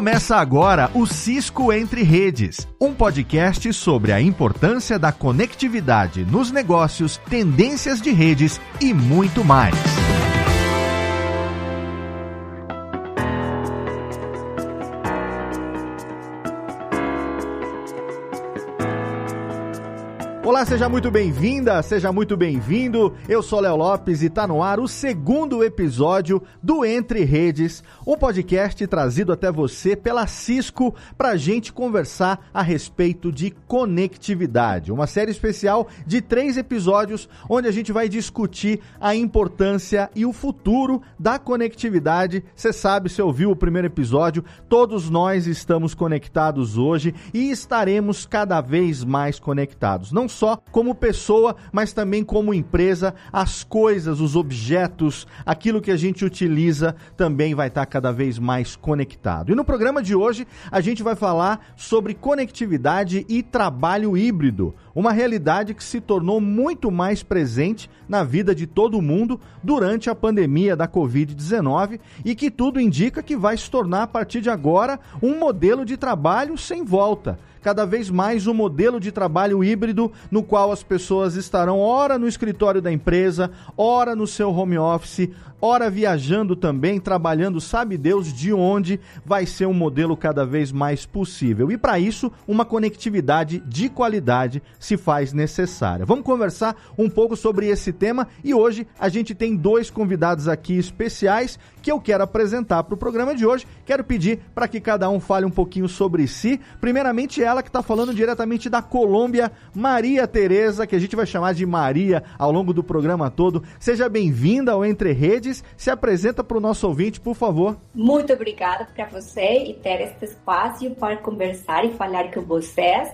Começa agora o Cisco Entre Redes, um podcast sobre a importância da conectividade nos negócios, tendências de redes e muito mais. Olá, seja muito bem-vinda, seja muito bem-vindo. Eu sou Léo Lopes e está no ar o segundo episódio do Entre Redes, um podcast trazido até você pela Cisco para a gente conversar a respeito de conectividade. Uma série especial de três episódios onde a gente vai discutir a importância e o futuro da conectividade. Você sabe, se ouviu o primeiro episódio, todos nós estamos conectados hoje e estaremos cada vez mais conectados. Não só como pessoa, mas também como empresa, as coisas, os objetos, aquilo que a gente utiliza também vai estar cada vez mais conectado. E no programa de hoje a gente vai falar sobre conectividade e trabalho híbrido, uma realidade que se tornou muito mais presente na vida de todo mundo durante a pandemia da Covid-19 e que tudo indica que vai se tornar a partir de agora um modelo de trabalho sem volta cada vez mais o um modelo de trabalho híbrido, no qual as pessoas estarão ora no escritório da empresa, ora no seu home office, ora viajando também, trabalhando, sabe Deus de onde vai ser um modelo cada vez mais possível. E para isso, uma conectividade de qualidade se faz necessária. Vamos conversar um pouco sobre esse tema e hoje a gente tem dois convidados aqui especiais que eu quero apresentar para o programa de hoje. Quero pedir para que cada um fale um pouquinho sobre si. Primeiramente, ela que está falando diretamente da Colômbia, Maria Tereza, que a gente vai chamar de Maria ao longo do programa todo. Seja bem-vinda ao Entre Redes. Se apresenta para o nosso ouvinte, por favor. Muito obrigada para você e ter este espaço para conversar e falar com vocês.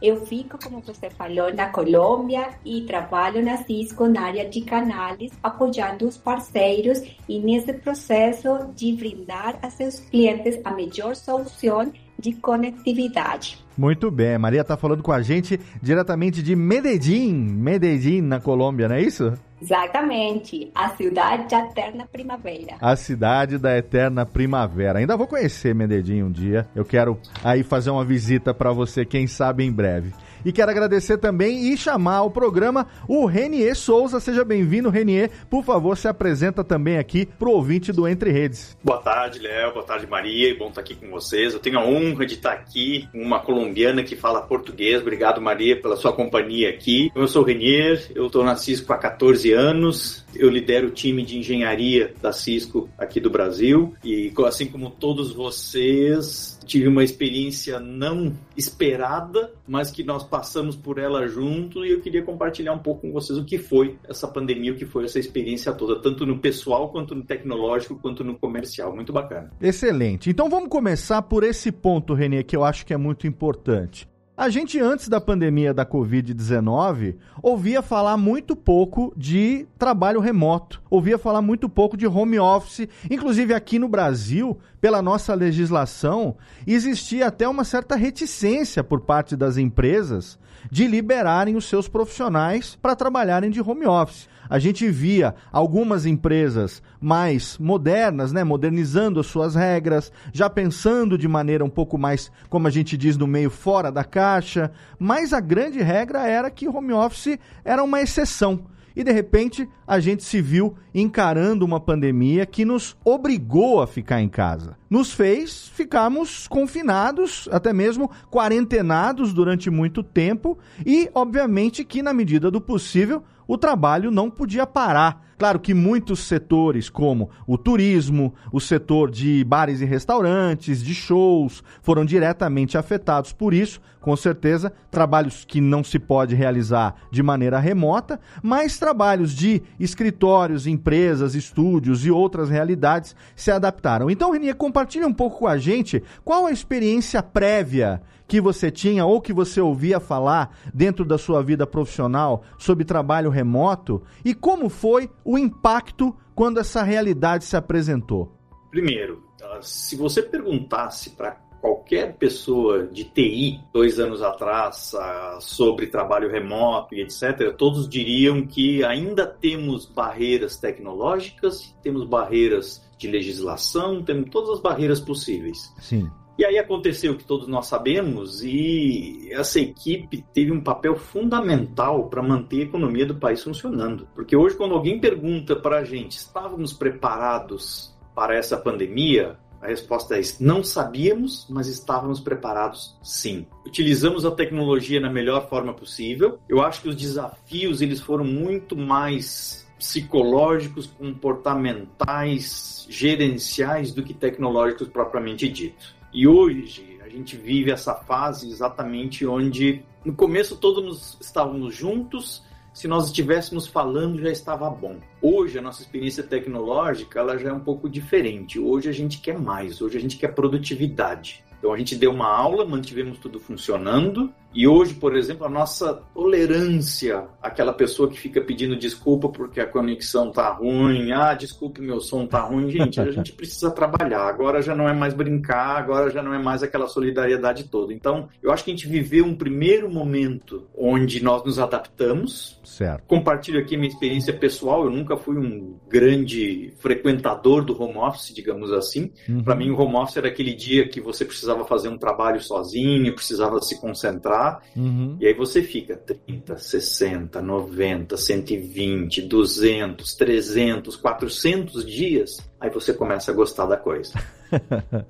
Eu fico, como você falou, na Colômbia e trabalho na Cisco na área de canais, apoiando os parceiros e nesse processo de brindar a seus clientes a melhor solução de conectividade. Muito bem, Maria está falando com a gente diretamente de Medellín, Medellín na Colômbia, não é isso? Exatamente, a cidade da eterna primavera. A cidade da eterna primavera. Ainda vou conhecer Medellín um dia. Eu quero aí fazer uma visita para você, quem sabe em breve. E quero agradecer também e chamar ao programa o Renier Souza. Seja bem-vindo, Renier. Por favor, se apresenta também aqui pro ouvinte do Entre Redes. Boa tarde, Léo. Boa tarde, Maria. Bom estar aqui com vocês. Eu tenho a honra de estar aqui uma colombiana que fala português. Obrigado, Maria, pela sua companhia aqui. Eu sou o Renier, eu estou na Cisco há 14 anos. Eu lidero o time de engenharia da Cisco aqui do Brasil. E assim como todos vocês, tive uma experiência não esperada, mas que nós passamos por ela junto e eu queria compartilhar um pouco com vocês o que foi essa pandemia, o que foi essa experiência toda, tanto no pessoal quanto no tecnológico quanto no comercial. Muito bacana. Excelente. Então vamos começar por esse ponto, Renê, que eu acho que é muito importante. A gente, antes da pandemia da Covid-19, ouvia falar muito pouco de trabalho remoto, ouvia falar muito pouco de home office. Inclusive, aqui no Brasil, pela nossa legislação, existia até uma certa reticência por parte das empresas de liberarem os seus profissionais para trabalharem de home office a gente via algumas empresas mais modernas, né, modernizando as suas regras, já pensando de maneira um pouco mais, como a gente diz no meio fora da caixa, mas a grande regra era que home office era uma exceção. E de repente a gente se viu encarando uma pandemia que nos obrigou a ficar em casa. Nos fez ficarmos confinados, até mesmo quarentenados durante muito tempo e, obviamente, que na medida do possível o trabalho não podia parar. Claro que muitos setores, como o turismo, o setor de bares e restaurantes, de shows, foram diretamente afetados por isso. Com certeza, trabalhos que não se pode realizar de maneira remota, mas trabalhos de escritórios, empresas, estúdios e outras realidades se adaptaram. Então, Renier, compartilha um pouco com a gente qual a experiência prévia que você tinha ou que você ouvia falar dentro da sua vida profissional sobre trabalho remoto e como foi o impacto quando essa realidade se apresentou? Primeiro, ah, se você perguntasse para qualquer pessoa de TI dois anos atrás ah, sobre trabalho remoto e etc., todos diriam que ainda temos barreiras tecnológicas, temos barreiras de legislação, temos todas as barreiras possíveis. Sim. E aí aconteceu o que todos nós sabemos e essa equipe teve um papel fundamental para manter a economia do país funcionando. Porque hoje, quando alguém pergunta para a gente, estávamos preparados para essa pandemia? A resposta é: não sabíamos, mas estávamos preparados sim. Utilizamos a tecnologia na melhor forma possível. Eu acho que os desafios eles foram muito mais psicológicos, comportamentais, gerenciais do que tecnológicos propriamente dito. E hoje a gente vive essa fase exatamente onde no começo todos estávamos juntos, se nós estivéssemos falando já estava bom. Hoje a nossa experiência tecnológica ela já é um pouco diferente. Hoje a gente quer mais, hoje a gente quer produtividade. Então a gente deu uma aula, mantivemos tudo funcionando, e hoje, por exemplo, a nossa tolerância àquela pessoa que fica pedindo desculpa porque a conexão tá ruim, ah, desculpe, meu som tá ruim, gente, a gente precisa trabalhar. Agora já não é mais brincar, agora já não é mais aquela solidariedade toda. Então, eu acho que a gente viveu um primeiro momento onde nós nos adaptamos. Certo. Compartilho aqui minha experiência pessoal, eu nunca fui um grande frequentador do home office, digamos assim. Uhum. Para mim, o home office era aquele dia que você precisava fazer um trabalho sozinho, precisava se concentrar Uhum. E aí você fica 30, 60, 90, 120, 200, 300, 400 dias. Aí você começa a gostar da coisa.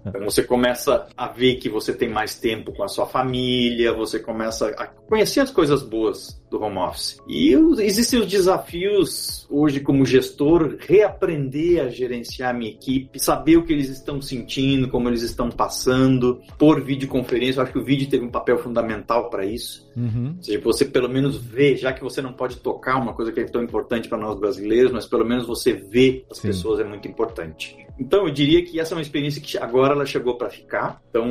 Então você começa a ver que você tem mais tempo com a sua família, você começa a conhecer as coisas boas do home office. E existem os desafios hoje como gestor, reaprender a gerenciar a minha equipe, saber o que eles estão sentindo, como eles estão passando, por videoconferência. Eu acho que o vídeo teve um papel fundamental para isso. Uhum. Ou seja, você pelo menos vê, já que você não pode tocar uma coisa que é tão importante para nós brasileiros, mas pelo menos você vê as Sim. pessoas é muito importante. Então, eu diria que essa é uma experiência que agora ela chegou para ficar. Então,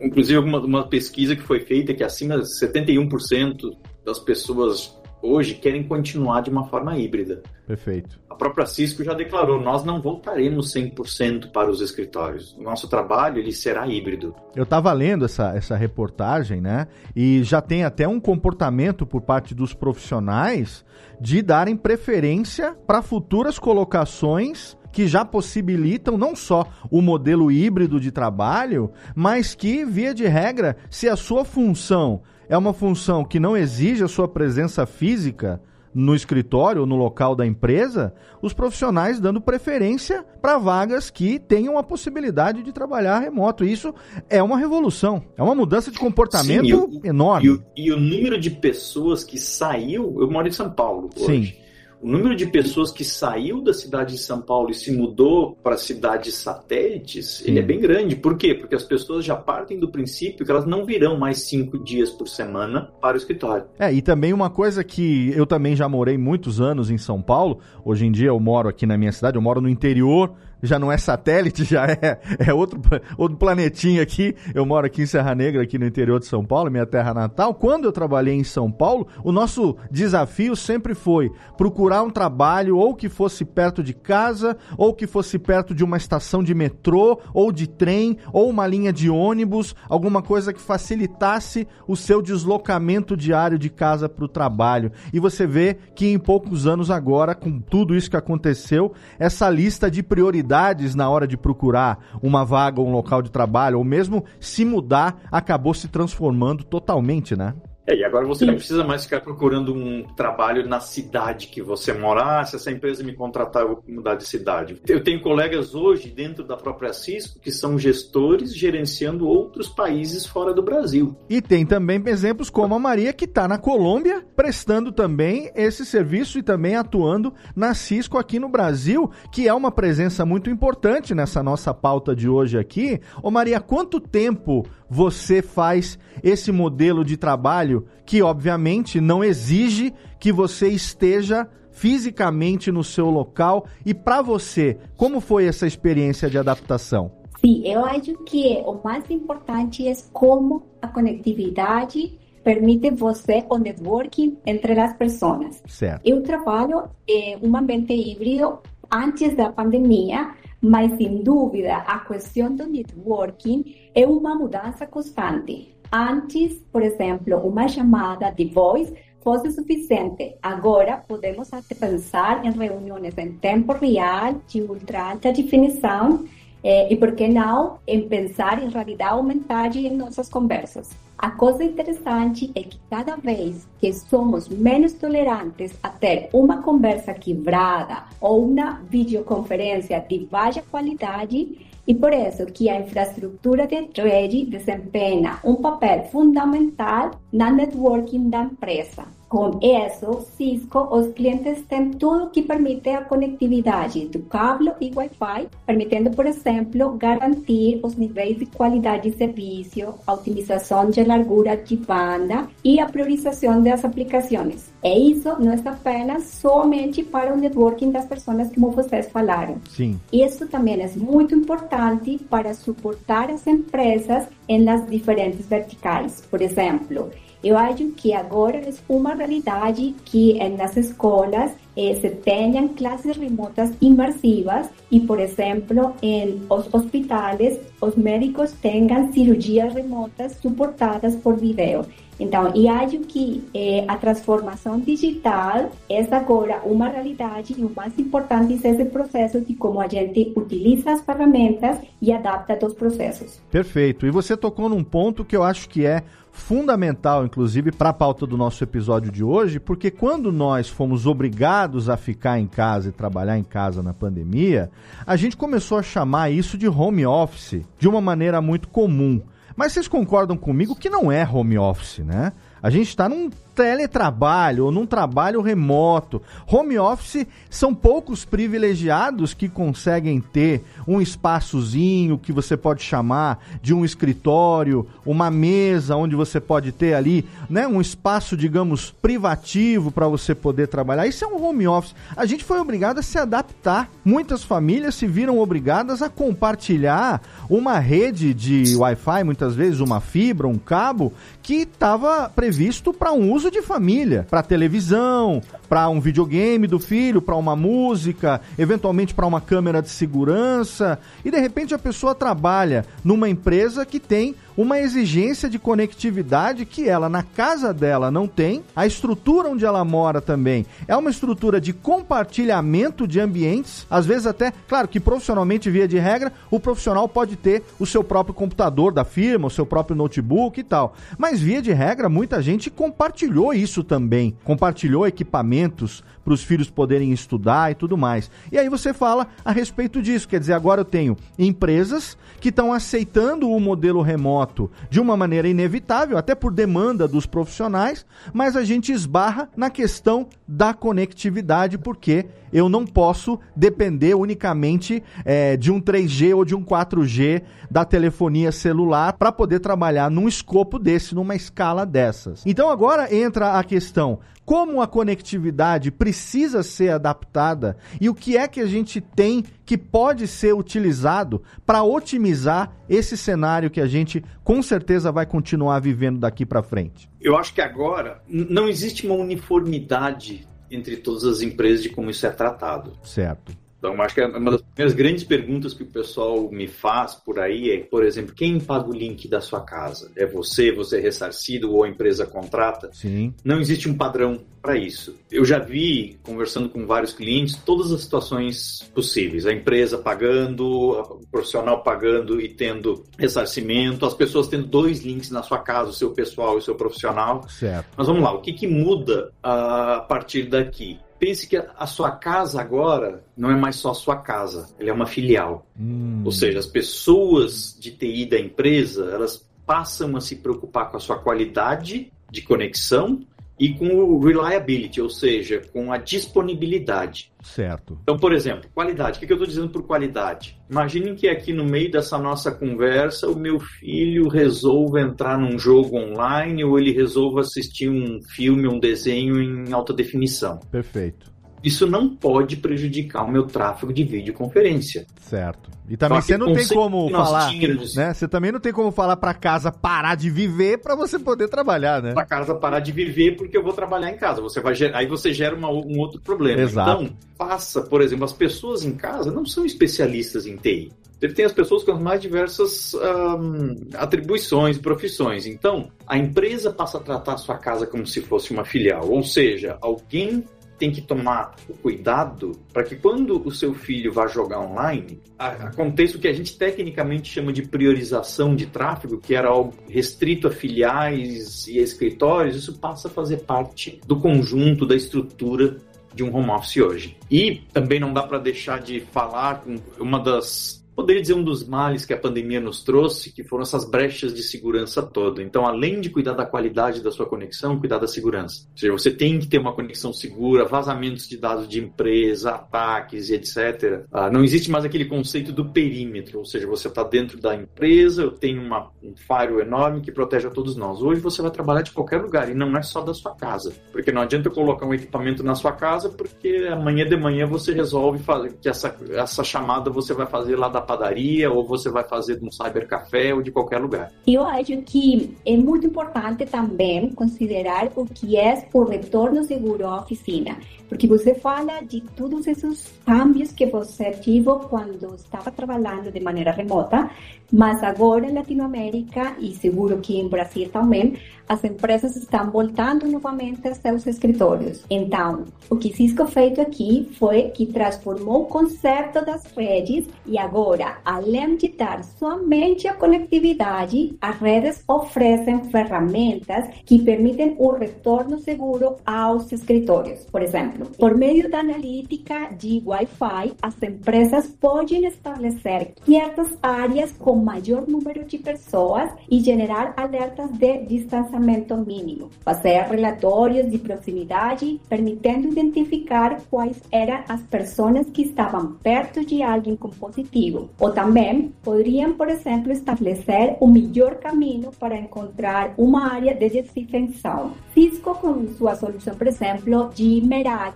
inclusive, uma, uma pesquisa que foi feita que acima de 71% das pessoas hoje querem continuar de uma forma híbrida. Perfeito. A própria Cisco já declarou, nós não voltaremos 100% para os escritórios. O nosso trabalho ele será híbrido. Eu estava lendo essa, essa reportagem, né? E já tem até um comportamento por parte dos profissionais de darem preferência para futuras colocações que já possibilitam não só o modelo híbrido de trabalho, mas que, via de regra, se a sua função é uma função que não exige a sua presença física no escritório ou no local da empresa, os profissionais dando preferência para vagas que tenham a possibilidade de trabalhar remoto. Isso é uma revolução, é uma mudança de comportamento Sim, enorme. E o, e o, número de pessoas que saiu, eu moro em São Paulo hoje. Sim o número de pessoas que saiu da cidade de São Paulo e se mudou para cidades satélites, ele é bem grande. Por quê? Porque as pessoas já partem do princípio que elas não virão mais cinco dias por semana para o escritório. É, e também uma coisa que eu também já morei muitos anos em São Paulo, hoje em dia eu moro aqui na minha cidade, eu moro no interior já não é satélite, já é, é outro, outro planetinha aqui. Eu moro aqui em Serra Negra, aqui no interior de São Paulo, minha terra natal. Quando eu trabalhei em São Paulo, o nosso desafio sempre foi procurar um trabalho ou que fosse perto de casa, ou que fosse perto de uma estação de metrô, ou de trem, ou uma linha de ônibus, alguma coisa que facilitasse o seu deslocamento diário de casa para o trabalho. E você vê que em poucos anos agora, com tudo isso que aconteceu, essa lista de prioridades dificuldades na hora de procurar uma vaga ou um local de trabalho, ou mesmo se mudar, acabou se transformando totalmente, né? É, e agora você não precisa mais ficar procurando um trabalho na cidade que você mora. Ah, se essa empresa me contratar, eu vou mudar de cidade. Eu tenho colegas hoje dentro da própria Cisco que são gestores gerenciando outros países fora do Brasil. E tem também exemplos como a Maria, que está na Colômbia, prestando também esse serviço e também atuando na Cisco aqui no Brasil, que é uma presença muito importante nessa nossa pauta de hoje aqui. Ô Maria, quanto tempo você faz esse modelo de trabalho que, obviamente, não exige que você esteja fisicamente no seu local. E para você, como foi essa experiência de adaptação? Sim, eu acho que o mais importante é como a conectividade permite você o networking entre as pessoas. Certo. Eu trabalho em um ambiente híbrido antes da pandemia, mas sem dúvida a questão do networking é uma mudança constante. Antes, por exemplo, uma chamada de voice fosse suficiente. Agora podemos até pensar em reuniões em tempo real de ultra alta definição É, e por que não em pensar em realidade aumentada em nossas conversas? A coisa interessante é que cada vez que somos menos tolerantes a ter uma conversa quebrada ou uma videoconferência de baixa qualidade, e por isso que a infraestrutura de rede desempenha um papel fundamental na networking da empresa. Com isso, Cisco, os clientes têm tudo que permite a conectividade do cabo e Wi-Fi, permitindo, por exemplo, garantir os níveis de qualidade de serviço, a otimização de largura de banda e a priorização das aplicações. E isso não é apenas somente para o networking das pessoas, como vocês falaram. Sim. Isso também é muito importante para suportar as empresas em las diferentes verticais. Por exemplo, eu acho que agora é uma realidade que nas escolas eh, se tenham classes remotas imersivas e, por exemplo, em os hospitais, os médicos tenham cirurgias remotas suportadas por vídeo. Então, e acho que eh, a transformação digital é agora uma realidade e o mais importante é esse processo de como a gente utiliza as ferramentas e adapta os processos. Perfeito. E você tocou num ponto que eu acho que é fundamental, inclusive, para a pauta do nosso episódio de hoje, porque quando nós fomos obrigados a ficar em casa e trabalhar em casa na pandemia, a gente começou a chamar isso de home office de uma maneira muito comum. Mas vocês concordam comigo que não é home office, né? A gente está num teletrabalho ou num trabalho remoto. Home office são poucos privilegiados que conseguem ter um espaçozinho que você pode chamar de um escritório, uma mesa onde você pode ter ali, né, um espaço, digamos, privativo para você poder trabalhar. Isso é um home office. A gente foi obrigado a se adaptar. Muitas famílias se viram obrigadas a compartilhar uma rede de Wi-Fi, muitas vezes uma fibra, um cabo que estava previsto para um uso uso de família, para televisão, para um videogame do filho, para uma música, eventualmente para uma câmera de segurança, e de repente a pessoa trabalha numa empresa que tem uma exigência de conectividade que ela na casa dela não tem, a estrutura onde ela mora também. É uma estrutura de compartilhamento de ambientes, às vezes até, claro que profissionalmente via de regra, o profissional pode ter o seu próprio computador da firma, o seu próprio notebook e tal, mas via de regra muita gente compartilhou isso também, compartilhou equipamentos para os filhos poderem estudar e tudo mais. E aí você fala a respeito disso, quer dizer, agora eu tenho empresas que estão aceitando o modelo remoto de uma maneira inevitável, até por demanda dos profissionais, mas a gente esbarra na questão da conectividade, porque eu não posso depender unicamente é, de um 3G ou de um 4G da telefonia celular para poder trabalhar num escopo desse, numa escala dessas. Então agora entra a questão: como a conectividade precisa ser adaptada e o que é que a gente tem que pode ser utilizado para otimizar esse cenário que a gente com certeza vai continuar vivendo daqui para frente? Eu acho que agora não existe uma uniformidade entre todas as empresas de como isso é tratado. Certo. Então, acho que é uma das primeiras grandes perguntas que o pessoal me faz por aí é, por exemplo, quem paga o link da sua casa? É você, você é ressarcido ou a empresa contrata? Sim. Não existe um padrão para isso. Eu já vi, conversando com vários clientes, todas as situações possíveis. A empresa pagando, o profissional pagando e tendo ressarcimento, as pessoas tendo dois links na sua casa, o seu pessoal e o seu profissional. Certo. Mas vamos lá, o que, que muda a partir daqui? Pense que a sua casa agora não é mais só a sua casa, ela é uma filial. Hum. Ou seja, as pessoas de TI da empresa, elas passam a se preocupar com a sua qualidade de conexão e com o reliability, ou seja, com a disponibilidade. Certo. Então, por exemplo, qualidade. O que eu estou dizendo por qualidade? Imaginem que aqui no meio dessa nossa conversa o meu filho resolva entrar num jogo online ou ele resolva assistir um filme, um desenho em alta definição. Perfeito isso não pode prejudicar o meu tráfego de videoconferência. Certo. E também você não tem como falar, tínhamos... né? Você também não tem como falar para casa parar de viver para você poder trabalhar, né? Para casa parar de viver porque eu vou trabalhar em casa. Você vai aí você gera uma, um outro problema. Exato. Então, passa, por exemplo, as pessoas em casa não são especialistas em TI. Ele tem as pessoas com as mais diversas um, atribuições, profissões. Então, a empresa passa a tratar a sua casa como se fosse uma filial, ou seja, alguém tem que tomar o cuidado para que quando o seu filho vá jogar online, aconteça o que a gente tecnicamente chama de priorização de tráfego, que era algo restrito a filiais e a escritórios, isso passa a fazer parte do conjunto da estrutura de um home office hoje. E também não dá para deixar de falar com uma das poderia dizer um dos males que a pandemia nos trouxe, que foram essas brechas de segurança toda. Então, além de cuidar da qualidade da sua conexão, cuidar da segurança. Ou seja, você tem que ter uma conexão segura, vazamentos de dados de empresa, ataques e etc. Ah, não existe mais aquele conceito do perímetro, ou seja, você está dentro da empresa, eu tenho uma, um firewall enorme que protege a todos nós. Hoje você vai trabalhar de qualquer lugar e não é só da sua casa. Porque não adianta eu colocar um equipamento na sua casa, porque amanhã de manhã você resolve fazer que essa, essa chamada você vai fazer lá da padaria ou você vai fazer de um cybercafé ou de qualquer lugar. Eu acho que é muito importante também considerar o que é o retorno seguro à oficina, porque você fala de todos esses cambios que você teve quando estava trabalhando de maneira remota, mas agora em Latinoamérica e seguro que em Brasil também, as empresas estão voltando novamente a seus escritórios. Então, o que Cisco fez aqui foi que transformou o conceito das redes e agora, além de dar somente a conectividade, as redes oferecem ferramentas que permitem o retorno seguro aos escritórios. Por exemplo, por meio da analítica de Wi-Fi, as empresas podem estabelecer certas áreas com maior número de pessoas e gerar alertas de distanciamento mínimo, fazer relatórios de proximidade, permitindo identificar quais eram as pessoas que estavam perto de alguém com positivo. Ou também poderiam, por exemplo, estabelecer o melhor caminho para encontrar uma área de desinfecção. Cisco, com sua solução, por exemplo, de Meraki,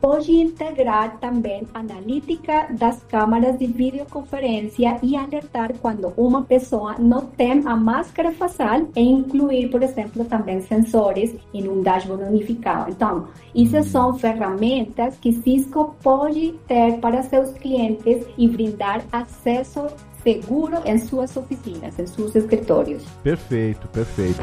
pode integrar também analítica das câmaras de videoconferência e alertar quando uma pessoa não tem a máscara facial e incluir, por exemplo, também sensores em um dashboard unificado. Então, essas são ferramentas que Cisco pode ter para seus clientes e brindar acesso seguro em suas oficinas, em seus escritórios. Perfeito, perfeito.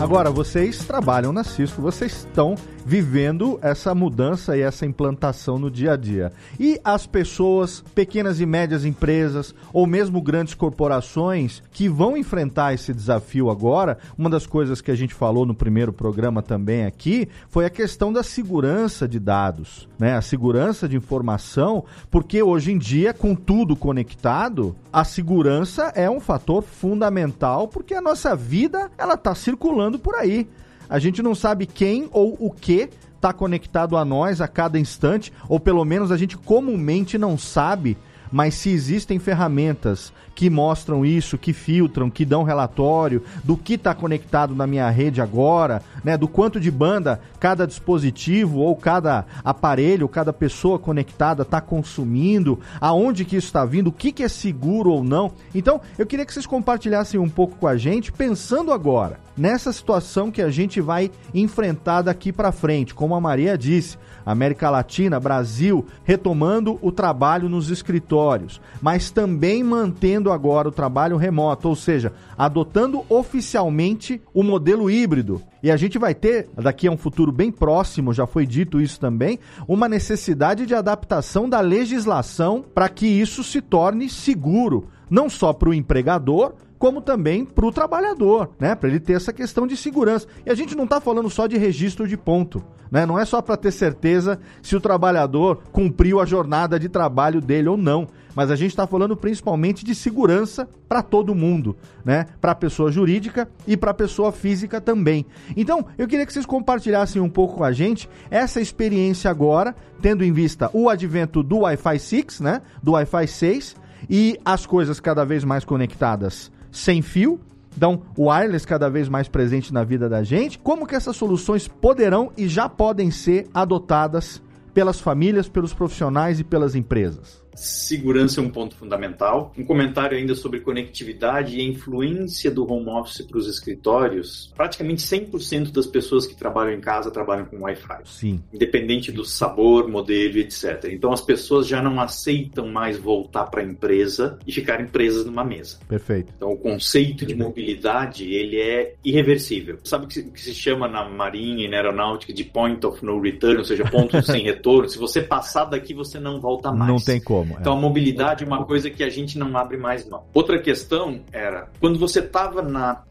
Agora, vocês trabalham na Cisco, vocês estão vivendo essa mudança e essa implantação no dia a dia. E as pessoas, pequenas e médias empresas, ou mesmo grandes corporações que vão enfrentar esse desafio agora, uma das coisas que a gente falou no primeiro programa também aqui foi a questão da segurança de dados, né? A segurança de informação, porque hoje em dia, com tudo conectado, a segurança é um fator fundamental, porque a nossa vida ela está circulando por aí. A gente não sabe quem ou o que está conectado a nós a cada instante, ou pelo menos a gente comumente não sabe mas se existem ferramentas que mostram isso, que filtram, que dão relatório do que está conectado na minha rede agora, né, do quanto de banda cada dispositivo ou cada aparelho, cada pessoa conectada está consumindo, aonde que isso está vindo, o que, que é seguro ou não. Então, eu queria que vocês compartilhassem um pouco com a gente, pensando agora nessa situação que a gente vai enfrentar daqui para frente, como a Maria disse, América Latina, Brasil, retomando o trabalho nos escritórios, mas também mantendo agora o trabalho remoto, ou seja, adotando oficialmente o modelo híbrido. E a gente vai ter, daqui a um futuro bem próximo, já foi dito isso também, uma necessidade de adaptação da legislação para que isso se torne seguro, não só para o empregador, como também para o trabalhador, né? Para ele ter essa questão de segurança. E a gente não está falando só de registro de ponto, né? Não é só para ter certeza se o trabalhador cumpriu a jornada de trabalho dele ou não. Mas a gente está falando principalmente de segurança para todo mundo, né? Para a pessoa jurídica e para a pessoa física também. Então, eu queria que vocês compartilhassem um pouco com a gente essa experiência agora, tendo em vista o advento do Wi-Fi 6, né? Do Wi-Fi 6 e as coisas cada vez mais conectadas sem fio, então o wireless cada vez mais presente na vida da gente. Como que essas soluções poderão e já podem ser adotadas pelas famílias, pelos profissionais e pelas empresas? Segurança é um ponto fundamental. Um comentário ainda sobre conectividade e a influência do home office para os escritórios. Praticamente 100% das pessoas que trabalham em casa trabalham com Wi-Fi. Sim. Independente do sabor, modelo, etc. Então as pessoas já não aceitam mais voltar para a empresa e ficarem presas numa mesa. Perfeito. Então o conceito de mobilidade, ele é irreversível. Sabe o que se chama na marinha e na aeronáutica de point of no return, ou seja, ponto sem retorno? Se você passar daqui, você não volta mais. Não tem como. Então a mobilidade é uma coisa que a gente não abre mais mão. Outra questão era, quando você estava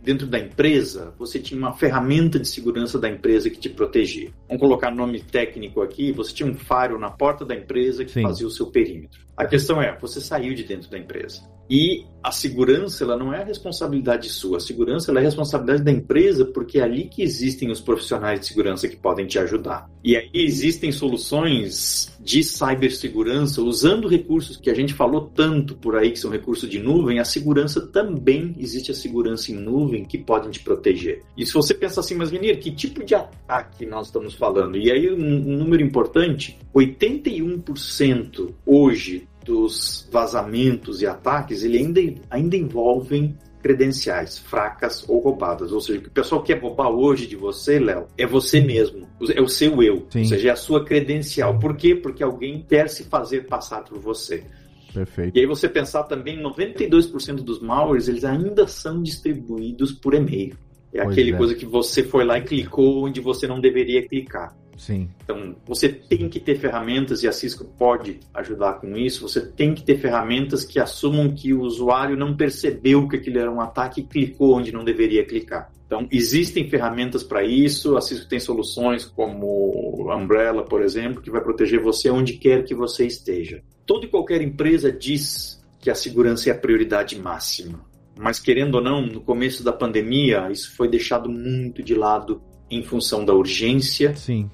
dentro da empresa, você tinha uma ferramenta de segurança da empresa que te protegia. Vamos colocar nome técnico aqui, você tinha um faro na porta da empresa que Sim. fazia o seu perímetro. A questão é, você saiu de dentro da empresa. E a segurança, ela não é responsabilidade sua. A segurança, é responsabilidade da empresa, porque é ali que existem os profissionais de segurança que podem te ajudar. E aí existem soluções de cibersegurança, usando recursos que a gente falou tanto por aí, que são recursos de nuvem, a segurança também existe a segurança em nuvem que podem te proteger. E se você pensa assim, mas Vinir, que tipo de ataque nós estamos falando? E aí um, um número importante, 81% hoje dos vazamentos e ataques, ele ainda, ainda envolvem credenciais fracas ou roubadas. Ou seja, o que o pessoal quer roubar hoje de você, Léo, é você mesmo. É o seu eu. Sim. Ou seja, é a sua credencial. Por quê? Porque alguém quer se fazer passar por você. Perfeito. E aí você pensar também, 92% dos malwares, eles ainda são distribuídos por e-mail. É pois aquele é. coisa que você foi lá e clicou onde você não deveria clicar. Sim. Então, você tem que ter ferramentas, e a Cisco pode ajudar com isso, você tem que ter ferramentas que assumam que o usuário não percebeu que aquilo era um ataque e clicou onde não deveria clicar. Então, existem ferramentas para isso, a Cisco tem soluções como Umbrella, por exemplo, que vai proteger você onde quer que você esteja. Toda e qualquer empresa diz que a segurança é a prioridade máxima. Mas, querendo ou não, no começo da pandemia, isso foi deixado muito de lado em função da urgência Sim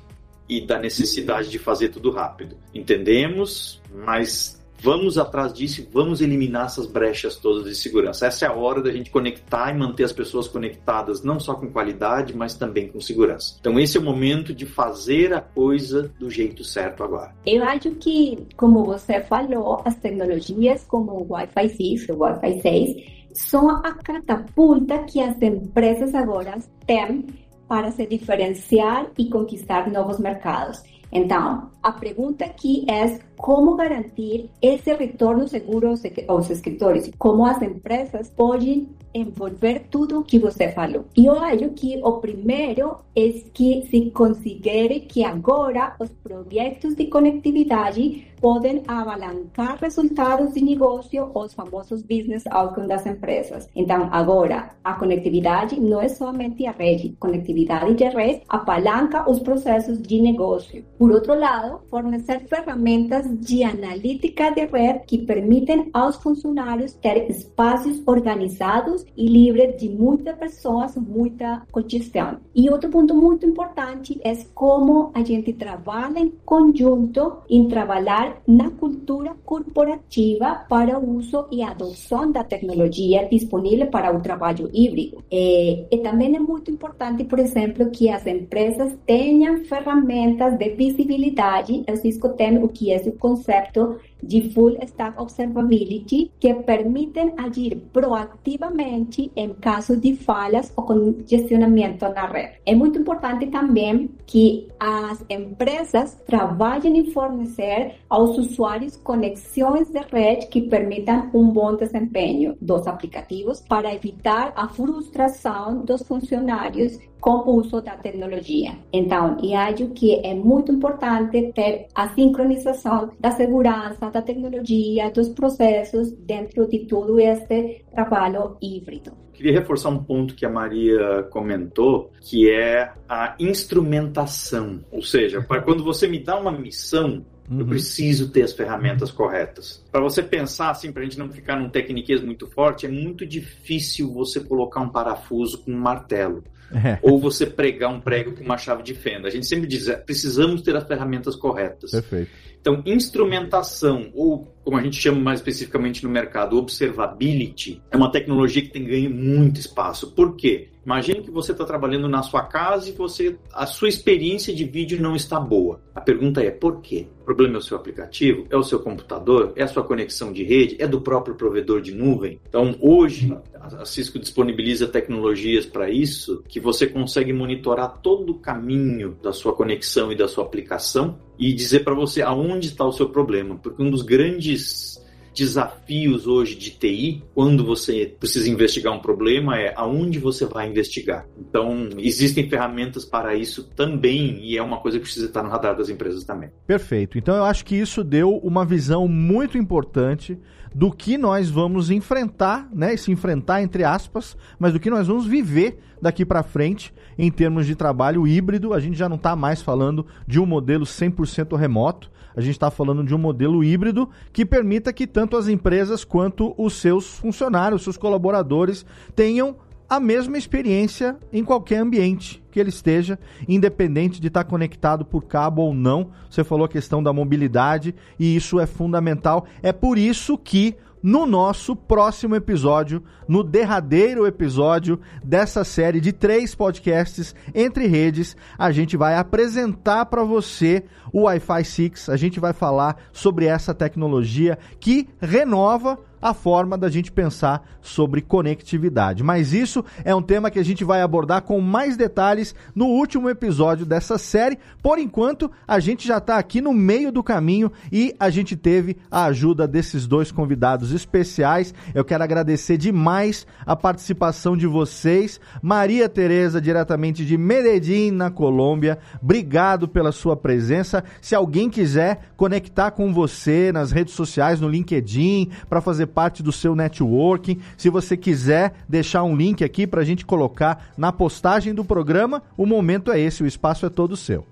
e da necessidade de fazer tudo rápido. Entendemos, mas vamos atrás disso e vamos eliminar essas brechas todas de segurança. Essa é a hora da gente conectar e manter as pessoas conectadas, não só com qualidade, mas também com segurança. Então, esse é o momento de fazer a coisa do jeito certo agora. Eu acho que, como você falou, as tecnologias como o Wi-Fi 6, o Wi-Fi 6, são a catapulta que as empresas agora têm para se diferenciar e conquistar novos mercados. Então, a pergunta aqui é como garantir esse retorno seguro aos escritores, como as empresas podem envolver tudo que você falou. E eu que o primeiro é que se considere que agora os projetos de conectividade podem abalancar resultados de negócio, os famosos business outcomes das empresas. Então, agora, a conectividade não é somente a rede. Conectividade de rede apalanca os processos de negócio. Por outro lado, fornecer ferramentas de analítica de rede que permitem aos funcionários ter espaços organizados e livres de muitas pessoas, muita congestão. E outro ponto muito importante é como a gente trabalha em conjunto em trabalhar na cultura corporativa para o uso e adoção da tecnologia disponível para o trabalho híbrido. E, e também é muito importante, por exemplo, que as empresas tenham ferramentas de visibilidade. O Cisco tem o que é o conceito de Full Stack Observability que permitem agir proativamente em caso de falhas ou congestionamento na rede. É muito importante também que as empresas trabalhem em fornecer aos usuários conexões de rede que permitam um bom desempenho dos aplicativos para evitar a frustração dos funcionários com o uso da tecnologia. Então, eu acho que é muito importante ter a sincronização da segurança, da tecnologia, dos processos dentro de todo este trabalho híbrido. Queria reforçar um ponto que a Maria comentou, que é a instrumentação. Ou seja, para quando você me dá uma missão, Uhum. Eu preciso ter as ferramentas corretas. Para você pensar assim, para a gente não ficar num tecniquez muito forte, é muito difícil você colocar um parafuso com um martelo. É. ou você pregar um prego com uma chave de fenda. A gente sempre diz, é, precisamos ter as ferramentas corretas. Perfeito. Então, instrumentação, ou como a gente chama mais especificamente no mercado, observability, é uma tecnologia que tem ganho muito espaço. Por quê? Imagine que você está trabalhando na sua casa e você, a sua experiência de vídeo não está boa. A pergunta é por quê? O problema é o seu aplicativo? É o seu computador? É a sua conexão de rede? É do próprio provedor de nuvem? Então, hoje, a Cisco disponibiliza tecnologias para isso que você consegue monitorar todo o caminho da sua conexão e da sua aplicação e dizer para você aonde está o seu problema, porque um dos grandes desafios hoje de TI, quando você precisa investigar um problema, é aonde você vai investigar. Então, existem ferramentas para isso também, e é uma coisa que precisa estar no radar das empresas também. Perfeito. Então, eu acho que isso deu uma visão muito importante do que nós vamos enfrentar, né? Se enfrentar entre aspas, mas do que nós vamos viver daqui para frente em termos de trabalho híbrido. A gente já não está mais falando de um modelo 100% remoto. A gente está falando de um modelo híbrido que permita que tanto as empresas quanto os seus funcionários, seus colaboradores tenham a mesma experiência em qualquer ambiente que ele esteja, independente de estar conectado por cabo ou não. Você falou a questão da mobilidade e isso é fundamental. É por isso que no nosso próximo episódio, no derradeiro episódio dessa série de três podcasts entre redes, a gente vai apresentar para você o Wi-Fi 6. A gente vai falar sobre essa tecnologia que renova a forma da gente pensar sobre conectividade. Mas isso é um tema que a gente vai abordar com mais detalhes no último episódio dessa série. Por enquanto, a gente já está aqui no meio do caminho e a gente teve a ajuda desses dois convidados especiais. Eu quero agradecer demais a participação de vocês. Maria Tereza, diretamente de Medellín, na Colômbia. Obrigado pela sua presença. Se alguém quiser conectar com você nas redes sociais, no LinkedIn, para fazer parte do seu networking. Se você quiser deixar um link aqui para a gente colocar na postagem do programa, o momento é esse, o espaço é todo seu.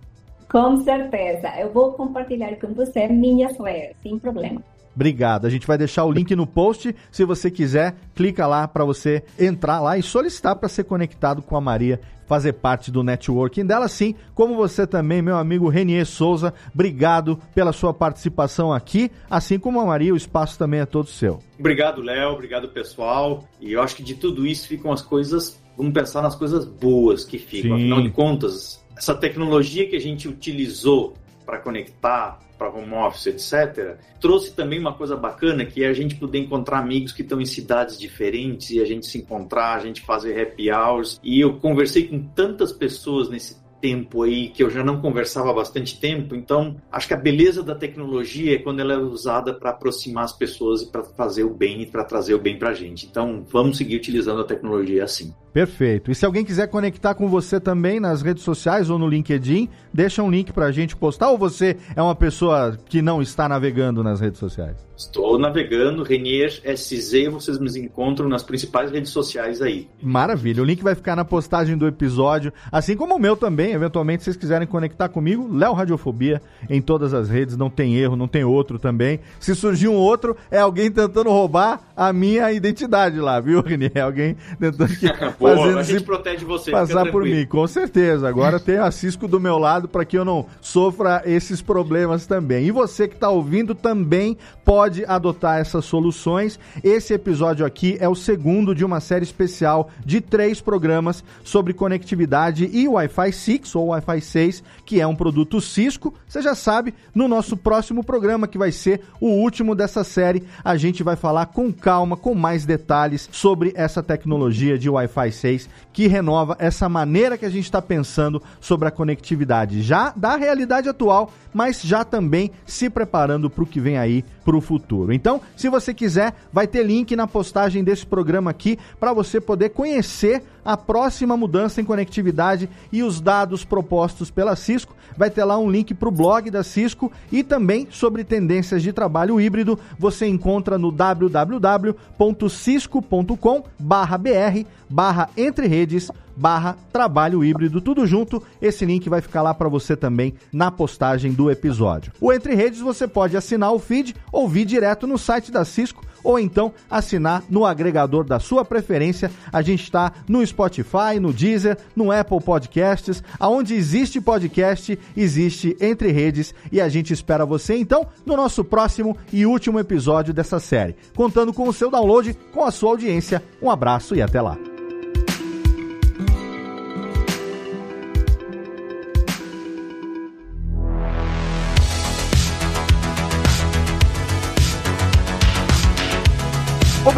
Com certeza, eu vou compartilhar com você minhas redes, sem problema. Obrigado. A gente vai deixar o link no post. Se você quiser, clica lá para você entrar lá e solicitar para ser conectado com a Maria fazer parte do networking dela, sim, como você também, meu amigo Renier Souza. Obrigado pela sua participação aqui, assim como a Maria, o espaço também é todo seu. Obrigado, Léo, obrigado, pessoal. E eu acho que de tudo isso ficam as coisas, vamos pensar nas coisas boas que ficam. Sim. Afinal de contas, essa tecnologia que a gente utilizou para conectar para home office, etc., trouxe também uma coisa bacana que é a gente poder encontrar amigos que estão em cidades diferentes e a gente se encontrar, a gente fazer happy hours. E eu conversei com tantas pessoas nesse tempo aí que eu já não conversava há bastante tempo. Então, acho que a beleza da tecnologia é quando ela é usada para aproximar as pessoas e para fazer o bem e para trazer o bem para a gente. Então, vamos seguir utilizando a tecnologia assim. Perfeito. E se alguém quiser conectar com você também nas redes sociais ou no LinkedIn, deixa um link para a gente postar ou você é uma pessoa que não está navegando nas redes sociais? Estou navegando, Renier SZ, vocês me encontram nas principais redes sociais aí. Maravilha, o link vai ficar na postagem do episódio, assim como o meu também, eventualmente, se vocês quiserem conectar comigo, Léo Radiofobia, em todas as redes, não tem erro, não tem outro também. Se surgir um outro, é alguém tentando roubar a minha identidade lá, viu, Renier? É alguém tentando que fazendo a gente protege você. Passar por mim, com certeza. Agora tem a Cisco do meu lado para que eu não sofra esses problemas também. E você que está ouvindo também pode adotar essas soluções. Esse episódio aqui é o segundo de uma série especial de três programas sobre conectividade e Wi-Fi 6 ou Wi-Fi 6, que é um produto Cisco. Você já sabe, no nosso próximo programa, que vai ser o último dessa série, a gente vai falar com calma, com mais detalhes sobre essa tecnologia de Wi-Fi 6 que renova essa maneira que a gente está pensando sobre a conectividade, já da realidade atual, mas já também se preparando para o que vem aí para o futuro. Então, se você quiser, vai ter link na postagem desse programa aqui para você poder conhecer a próxima mudança em conectividade e os dados propostos pela Cisco. Vai ter lá um link para o blog da Cisco e também sobre tendências de trabalho híbrido. Você encontra no www.cisco.com/br barra trabalho híbrido, tudo junto. Esse link vai ficar lá para você também na postagem do episódio. O Entre Redes você pode assinar o feed ou vir direto no site da Cisco ou então assinar no agregador da sua preferência. A gente está no Spotify, no Deezer, no Apple Podcasts, aonde existe podcast, existe Entre Redes e a gente espera você então no nosso próximo e último episódio dessa série, contando com o seu download, com a sua audiência. Um abraço e até lá.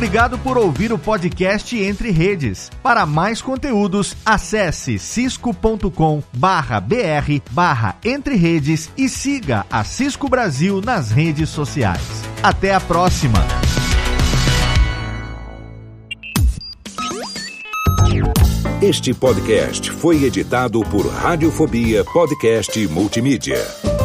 Obrigado por ouvir o podcast Entre Redes. Para mais conteúdos, acesse cisco.com barra br barra Entre Redes e siga a Cisco Brasil nas redes sociais. Até a próxima! Este podcast foi editado por Radiofobia Podcast Multimídia.